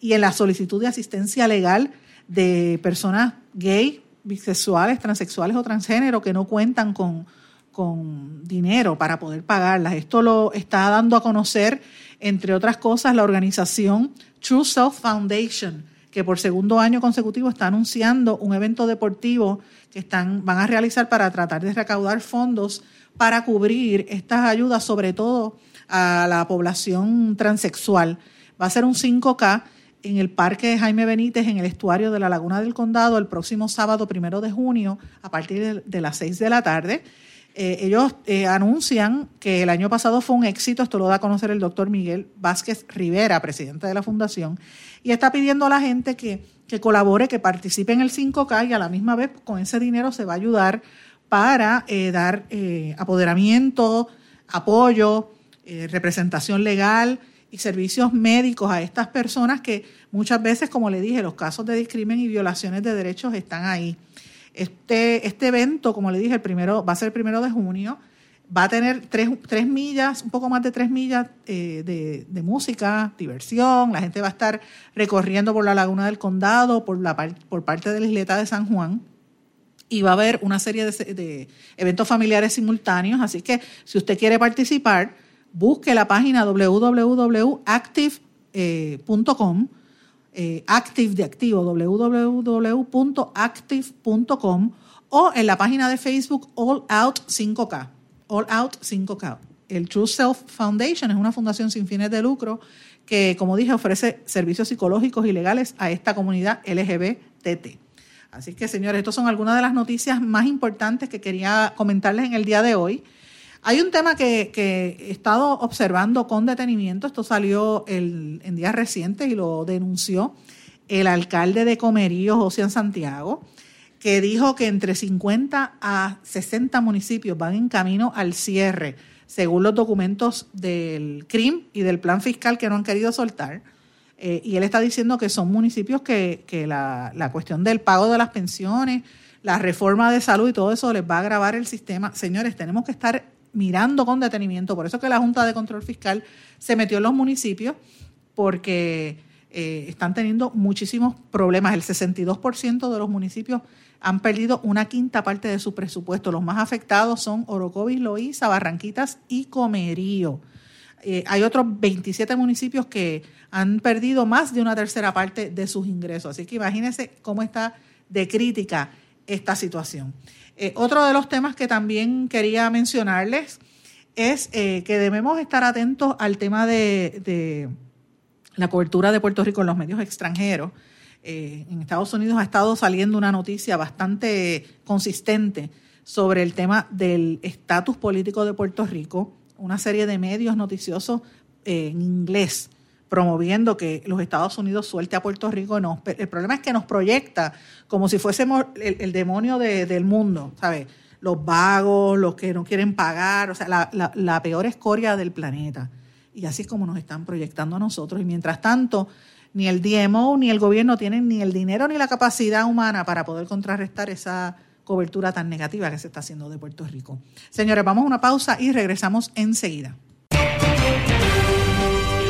y en la solicitud de asistencia legal de personas gay, bisexuales, transexuales o transgénero que no cuentan con, con dinero para poder pagarlas. Esto lo está dando a conocer, entre otras cosas, la organización True Self Foundation, que por segundo año consecutivo está anunciando un evento deportivo que están, van a realizar para tratar de recaudar fondos para cubrir estas ayudas, sobre todo a la población transexual. Va a ser un 5K en el Parque Jaime Benítez, en el estuario de la Laguna del Condado, el próximo sábado primero de junio, a partir de, las seis de la tarde. Eh, ellos eh, anuncian que el año pasado fue un éxito, esto lo da a conocer el doctor Miguel Vázquez Rivera, presidente de la fundación, y está pidiendo a la gente que, que colabore, que participe en el 5K y a la misma vez con ese dinero se va a ayudar para eh, dar apoderamiento, apoyo, representación legal y servicios médicos a estas personas que muchas veces, como le dije, los casos de discrimen y violaciones de derechos están ahí. Este, este evento, como le dije, el primero, va a ser el primero de junio, va a tener tres, tres millas, un poco más de tres millas eh, de, música, diversión, la gente va a estar recorriendo por la laguna del condado, por, la, por parte de la isleta de San Juan, y va a haber una serie de, de eventos familiares simultáneos, así que si usted quiere participar, busque la página www.active.com, eh, active de activo, www.active.com o en la página de Facebook All Out 5K. All Out 5K. El True Self Foundation es una fundación sin fines de lucro que, como dije, ofrece servicios psicológicos y legales a esta comunidad LGBTT. Así que, señores, estas son algunas de las noticias más importantes que quería comentarles en el día de hoy. Hay un tema que, he estado observando con detenimiento, esto salió en días recientes y lo denunció el alcalde de Comerío, José Santiago, que dijo que entre 50 a 60 municipios van en camino al cierre, según los documentos del CRIM y del plan fiscal que no han querido soltar. Eh, y él está diciendo que son municipios que, la, la, cuestión del pago de las pensiones, la reforma de salud y todo eso les va a agravar el sistema. Señores, tenemos que estar mirando con detenimiento. Por eso que la Junta de Control Fiscal se metió en los municipios, porque eh, están teniendo muchísimos problemas. El 62% de los municipios han perdido una quinta parte de su presupuesto. Los más afectados son Orocovis, Loíza, Barranquitas y Comerío. Eh, hay otros 27 municipios que han perdido más de una tercera parte de sus ingresos. Así que imagínense cómo está de crítica esta situación. Eh, otro de los temas que también quería mencionarles es que debemos estar atentos al tema de la cobertura de Puerto Rico en los medios extranjeros. Eh, en Estados Unidos ha estado saliendo una noticia bastante consistente sobre el tema del estatus político de Puerto Rico, una serie de medios noticiosos eh, en inglés promoviendo que los Estados Unidos suelte a Puerto Rico. No, el problema es que nos proyecta como si fuésemos el, demonio del mundo, ¿sabes? Los vagos, los que no quieren pagar, o sea, la, la peor escoria del planeta. Y así es como nos están proyectando a nosotros. Y mientras tanto, ni el DMO ni el gobierno tienen ni el dinero ni la capacidad humana para poder contrarrestar esa cobertura tan negativa que se está haciendo de Puerto Rico. Señores, vamos a una pausa y regresamos enseguida.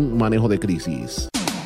manejo de crisis.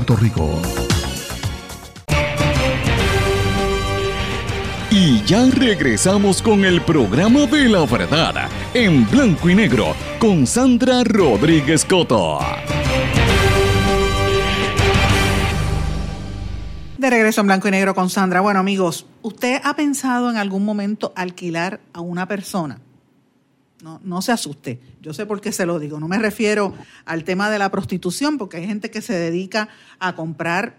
Rico. Y ya regresamos con el programa de la verdad en blanco y negro con Sandra Rodríguez Coto. De regreso en blanco y negro con Sandra. Bueno amigos, ¿usted ha pensado en algún momento alquilar a una persona? No, no se asuste. Yo sé por qué se lo digo. No me refiero al tema de la prostitución, porque hay gente que se dedica a comprar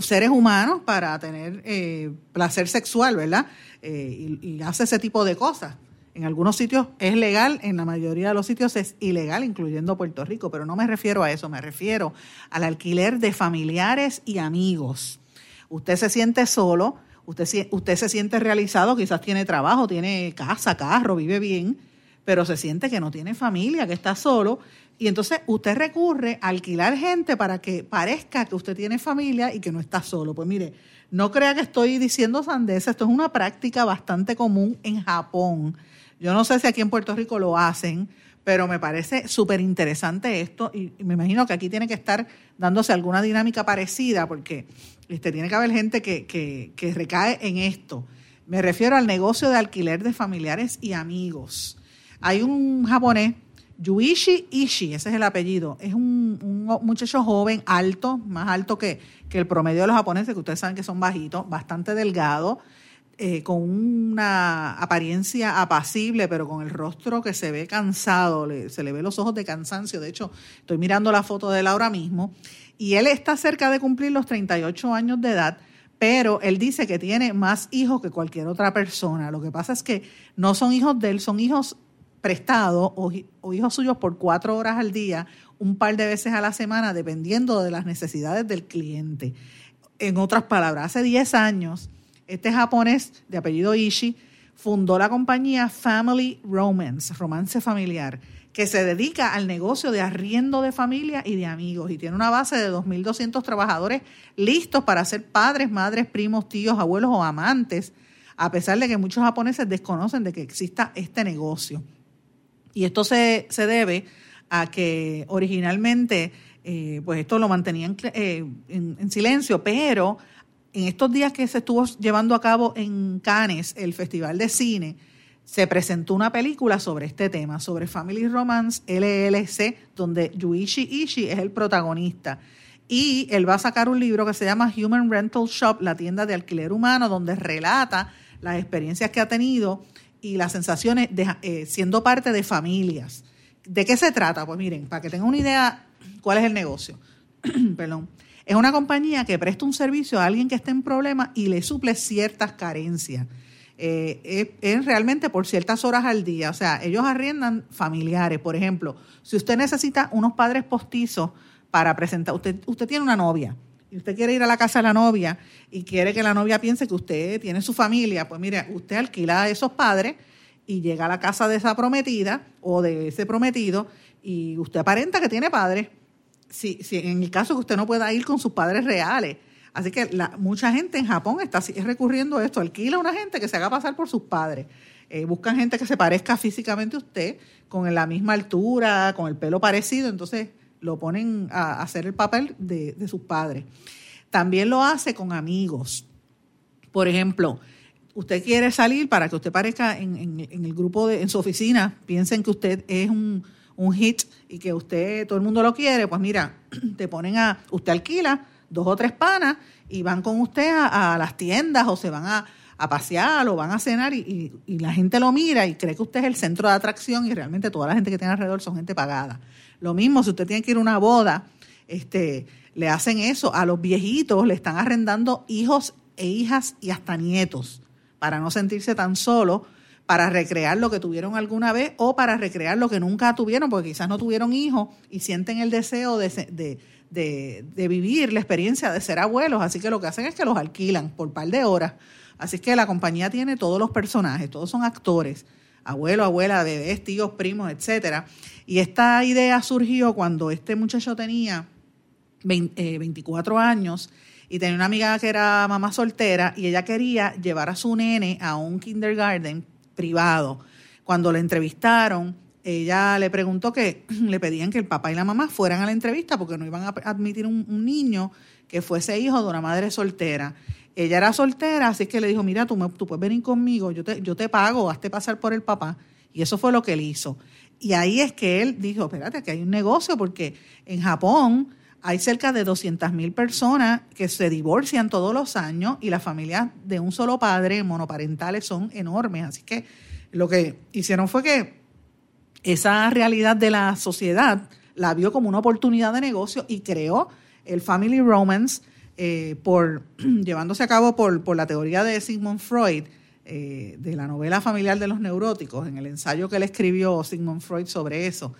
seres humanos para tener eh, placer sexual, ¿verdad? Eh, y, y, hace ese tipo de cosas. En algunos sitios es legal, en la mayoría de los sitios es ilegal, incluyendo Puerto Rico, pero no me refiero a eso, me refiero al alquiler de familiares y amigos. Usted se siente solo, usted, usted se siente realizado, quizás tiene trabajo, tiene casa, carro, vive bien, pero se siente que no tiene familia, que está solo, y entonces usted recurre a alquilar gente para que parezca que usted tiene familia y que no está solo. Pues mire, no crea que estoy diciendo sandeza, esto es una práctica bastante común en Japón. Yo no sé si aquí en Puerto Rico lo hacen, pero me parece súper interesante esto y, me imagino que aquí tiene que estar dándose alguna dinámica parecida porque este, tiene que haber gente que, que, que recae en esto. Me refiero al negocio de alquiler de familiares y amigos. Hay un japonés, Yuichi Ishii, ese es el apellido. Es un, un, muchacho joven, alto, más alto que, que, el promedio de los japoneses, que ustedes saben que son bajitos, bastante delgado, eh, con una apariencia apacible, pero con el rostro que se ve cansado, le, se le ve los ojos de cansancio. De hecho, estoy mirando la foto de él ahora mismo. Y él está cerca de cumplir los 38 años de edad pero él dice que tiene más hijos que cualquier otra persona. Lo que pasa es que no son hijos de él, son hijos prestado o, hijos suyos por cuatro horas al día, un par de veces a la semana, dependiendo de las necesidades del cliente. En otras palabras, hace 10 años, este japonés de apellido Ishii fundó la compañía Family Romance, romance familiar, que se dedica al negocio de arriendo de familia y de amigos y tiene una base de 2.200 trabajadores listos para ser padres, madres, primos, tíos, abuelos o amantes, a pesar de que muchos japoneses desconocen de que exista este negocio. Y esto se, se debe a que originalmente, eh, pues esto lo mantenían eh, en, en, silencio, pero en estos días que se estuvo llevando a cabo en Cannes, el Festival de Cine, se presentó una película sobre este tema, sobre Family Romance LLC, donde Yuichi Ishii es el protagonista. Y él va a sacar un libro que se llama Human Rental Shop, la tienda de alquiler humano, donde relata las experiencias que ha tenido y las sensaciones de, eh, siendo parte de familias. ¿De qué se trata? Pues miren, para que tengan una idea cuál es el negocio. Perdón. Es una compañía que presta un servicio a alguien que esté en problemas y le suple ciertas carencias. Eh, es, es, realmente por ciertas horas al día. O sea, ellos arriendan familiares. Por ejemplo, si usted necesita unos padres postizos para presentar, usted, usted tiene una novia y usted quiere ir a la casa de la novia y quiere que la novia piense que usted tiene su familia, pues mire, usted alquila a esos padres y llega a la casa de esa prometida o de ese prometido y usted aparenta que tiene padres. Si, si en el caso que usted no pueda ir con sus padres reales. Así que mucha gente en Japón está recurriendo a esto, alquila a una gente que se haga pasar por sus padres. Eh, buscan gente que se parezca físicamente a usted, con la misma altura, con el pelo parecido, entonces lo ponen a hacer el papel de, de sus padres. También lo hace con amigos. Por ejemplo, usted quiere salir para que usted parezca en, en, en, el grupo, de, en su oficina, piensen que usted es un, un, hit y que usted, todo el mundo lo quiere, pues mira, te ponen a, usted alquila dos o tres panas y van con usted a, a las tiendas o se van a, a, pasear o van a cenar y, y, y, la gente lo mira y cree que usted es el centro de atracción y realmente toda la gente que tiene alrededor son gente pagada. Lo mismo, si usted tiene que ir a una boda, este, le hacen eso. A los viejitos le están arrendando hijos e hijas y hasta nietos para no sentirse tan solos, para recrear lo que tuvieron alguna vez o para recrear lo que nunca tuvieron, porque quizás no tuvieron hijos y sienten el deseo de, de, de, vivir la experiencia de ser abuelos, así que lo que hacen es que los alquilan por un par de horas. Así que la compañía tiene todos los personajes, todos son actores, abuelo, abuela, bebés, tíos, primos, etcétera. Y esta idea surgió cuando este muchacho tenía 24 eh, años y tenía una amiga que era mamá soltera y ella quería llevar a su nene a un kindergarten privado. Cuando le entrevistaron, ella le preguntó que le pedían que el papá y la mamá fueran a la entrevista porque no iban a admitir un, niño que fuese hijo de una madre soltera. Ella era soltera, así que le dijo, mira, tú, tú puedes venir conmigo, yo te, yo te pago, hazte pasar por el papá. Y eso fue lo que él hizo. Y ahí es que él dijo, espérate, que hay un negocio, porque en Japón hay cerca de 200 mil personas que se divorcian todos los años y las familias de un solo padre monoparentales son enormes. Así que lo que hicieron fue que esa realidad de la sociedad la vio como una oportunidad de negocio y creó el Family Romance eh, por llevándose a cabo por, por la teoría de Sigmund Freud eh, de la novela familiar de los neuróticos, en el ensayo que él escribió Sigmund Freud sobre eso.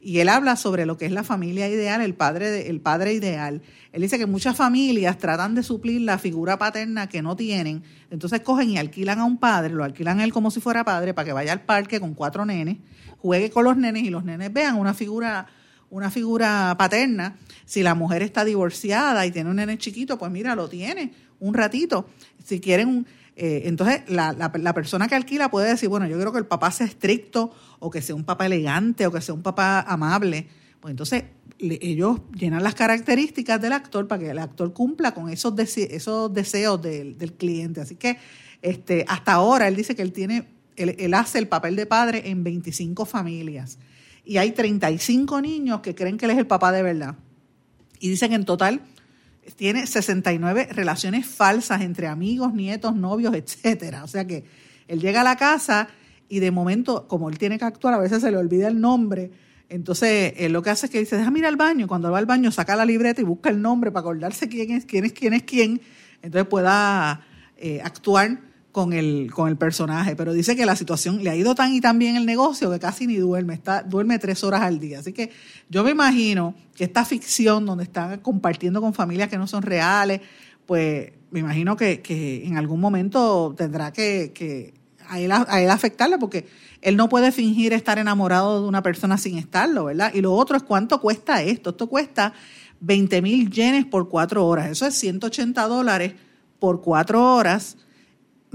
Y él habla sobre lo que es la familia ideal, el padre, el padre ideal. Él dice que muchas familias tratan de suplir la figura paterna que no tienen, entonces cogen y alquilan a un padre, lo alquilan él como si fuera padre para que vaya al parque con cuatro nenes juegue con los nenes y los nenes vean una figura, una figura paterna. Si la mujer está divorciada y tiene un nene chiquito, pues mira, lo tiene un ratito. Si quieren, eh, entonces la, la, persona que alquila puede decir, bueno, yo quiero que el papá sea estricto o que sea un papá elegante o que sea un papá amable. Pues entonces ellos llenan las características del actor para que el actor cumpla con esos, deseos del, del cliente. Así que este, hasta ahora él dice que él tiene él, hace el papel de padre en 25 familias. Y hay 35 niños que creen que él es el papá de verdad. Y dicen que en total tiene 69 relaciones falsas entre amigos, nietos, novios, etcétera. O sea que él llega a la casa y de momento, como él tiene que actuar, a veces se le olvida el nombre. Entonces, él lo que hace es que dice, déjame ir al baño. Cuando va al baño, saca la libreta y busca el nombre para acordarse quién es, quién es, quién es quién. Entonces pueda eh, actuar con el, con el personaje, pero dice que la situación le ha ido tan y tan bien el negocio que casi ni duerme, está, duerme tres horas al día. Así que yo me imagino que esta ficción donde están compartiendo con familias que no son reales, pues me imagino que, en algún momento tendrá que, que a, él, a él afectarle porque él no puede fingir estar enamorado de una persona sin estarlo, ¿verdad? Y lo otro es cuánto cuesta esto. Esto cuesta 20 mil yenes por cuatro horas. Eso es 180 dólares por cuatro horas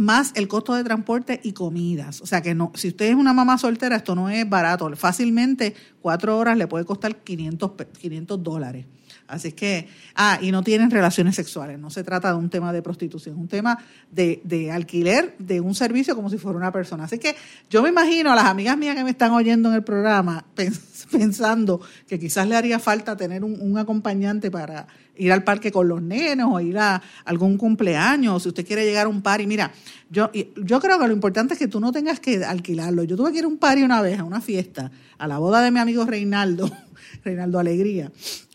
más el costo de transporte y comidas. O sea que no, si usted es una mamá soltera, esto no es barato. Fácilmente cuatro horas le puede costar 500, 500 dólares. Así que, ah, y no tienen relaciones sexuales. No se trata de un tema de prostitución, es un tema de, de alquiler de un servicio como si fuera una persona. Así que yo me imagino a las amigas mías que me están oyendo en el programa pensando que quizás le haría falta tener un, acompañante para ir al parque con los nenos o ir a algún cumpleaños, o si usted quiere llegar a un party. Mira, yo, yo creo que lo importante es que tú no tengas que alquilarlo. Yo tuve que ir a un party una vez, a una fiesta, a la boda de mi amigo Reinaldo, Reinaldo Alegría.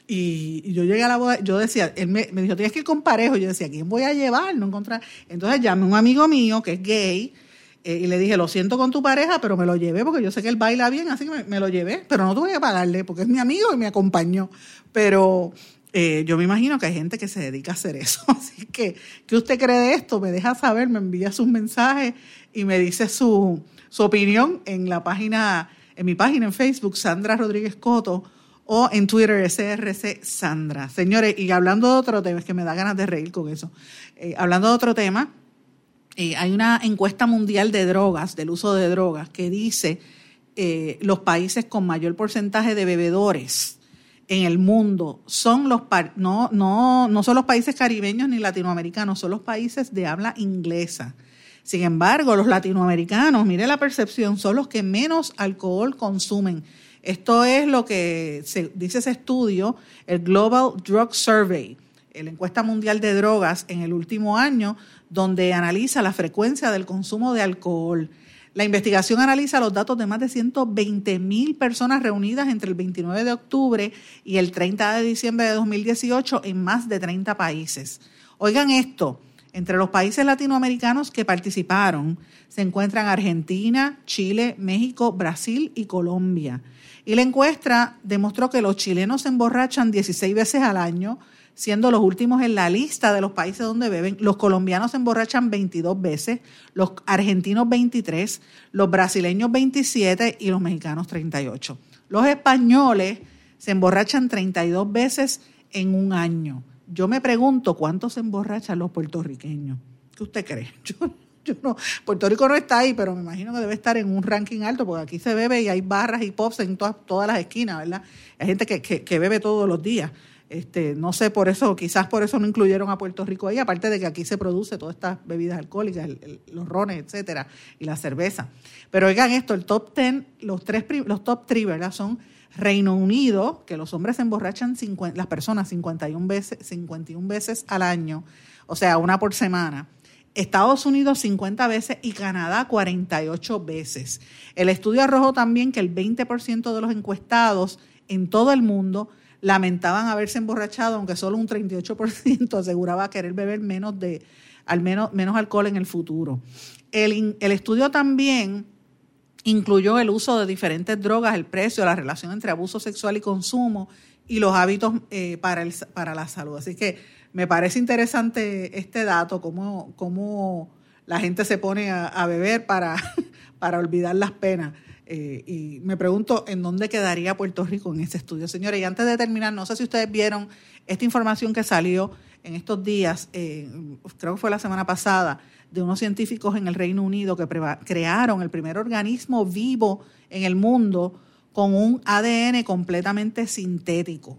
Y, yo llegué a la boda, yo decía, él me, dijo, tienes que ir con parejo. Yo decía, ¿quién voy a llevar? No encontrar. Entonces llamé a un amigo mío que es gay eh, y le dije, lo siento con tu pareja, pero me lo llevé porque yo sé que él baila bien, así que me, lo llevé, pero no tuve que pagarle porque es mi amigo y me acompañó. Pero eh, yo me imagino que hay gente que se dedica a hacer eso. Así que, ¿qué usted cree de esto? Me deja saber, me envía sus mensajes y me dice su, su opinión en la página, en mi página en Facebook, Sandra Rodríguez Coto, o en Twitter, SRC Sandra. Señores, y hablando de otro tema, es que me da ganas de reír con eso. Eh, hablando de otro tema, eh, hay una encuesta mundial de drogas, del uso de drogas, que dice los países con mayor porcentaje de bebedores en el mundo son los no, no, no son los países caribeños ni latinoamericanos, son los países de habla inglesa. Sin embargo, los latinoamericanos, mire la percepción, son los que menos alcohol consumen. Esto es lo que se, dice ese estudio, el Global Drug Survey, la encuesta mundial de drogas en el último año, donde analiza la frecuencia del consumo de alcohol. La investigación analiza los datos de más de 120 mil personas reunidas entre el 29 de octubre y el 30 de diciembre de 2018 en más de 30 países. Oigan esto, Entre los países latinoamericanos que participaron se encuentran Argentina, Chile, México, Brasil y Colombia. Y la encuesta demostró que los chilenos se emborrachan 16 veces al año, siendo los últimos en la lista de los países donde beben. Los colombianos se emborrachan 22 veces, los argentinos 23, los brasileños 27 y los mexicanos 38. Los españoles se emborrachan 32 veces en un año. Yo me pregunto cuántos se emborrachan los puertorriqueños. ¿Qué usted cree? no, Puerto Rico no está ahí, pero me imagino que debe estar en un ranking alto, porque aquí se bebe y hay barras y pops en todas, todas las esquinas, ¿verdad? Hay gente que, que, bebe todos los días. Este, no sé por eso, quizás por eso no incluyeron a Puerto Rico ahí, aparte de que aquí se produce todas estas bebidas alcohólicas, los rones, etcétera, y la cerveza. Pero oigan esto, el top ten, los tres, los top three, ¿verdad? Son Reino Unido, que los hombres se emborrachan, las personas 51 veces, 51 veces al año, o sea, una por semana. Estados Unidos 50 veces y Canadá 48 veces. El estudio arrojó también que el 20% de los encuestados en todo el mundo lamentaban haberse emborrachado, aunque solo un 38% aseguraba querer beber menos de al menos, menos alcohol en el futuro. El, el estudio también incluyó el uso de diferentes drogas, el precio, la relación entre abuso sexual y consumo y los hábitos eh, para, el, para la salud. Así que me parece interesante este dato, cómo, cómo la gente se pone a, beber para, para olvidar las penas. Eh, y me pregunto en dónde quedaría Puerto Rico en ese estudio. Señores, y antes de terminar, no sé si ustedes vieron esta información que salió en estos días, eh, creo que fue la semana pasada, de unos científicos en el Reino Unido que crearon el primer organismo vivo en el mundo con un ADN completamente sintético.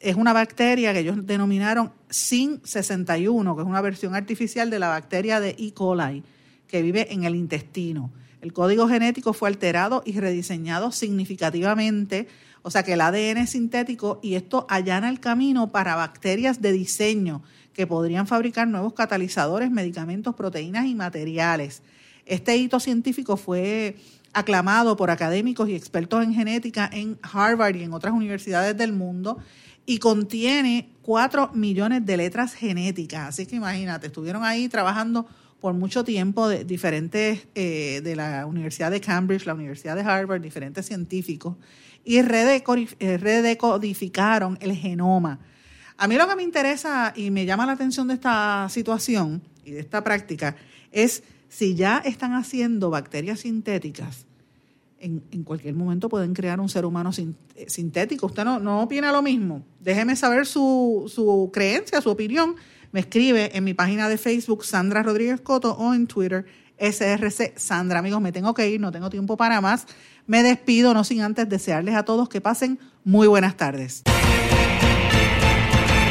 Es una bacteria que ellos denominaron SIN61, que es una versión artificial de la bacteria de E. coli, que vive en el intestino. El código genético fue alterado y rediseñado significativamente, o sea que el ADN es sintético y esto allana el camino para bacterias de diseño que podrían fabricar nuevos catalizadores, medicamentos, proteínas y materiales. Este hito científico fue aclamado por académicos y expertos en genética en Harvard y en otras universidades del mundo y contiene 4 millones de letras genéticas. Así que imagínate, estuvieron ahí trabajando por mucho tiempo de diferentes eh, de la Universidad de Cambridge, la Universidad de Harvard, diferentes científicos, y redecodificaron el genoma a mí lo que me interesa y me llama la atención de esta situación y de esta práctica es si ya están haciendo bacterias sintéticas, en, cualquier momento pueden crear un ser humano eh, sintético. ¿Usted no, no opina lo mismo? Déjeme saber su, su creencia, su opinión. Me escribe en mi página de Facebook Sandra Rodríguez Coto o en Twitter SRC Sandra. Amigos, me tengo que ir, no tengo tiempo para más. Me despido, no sin antes desearles a todos que pasen muy buenas tardes.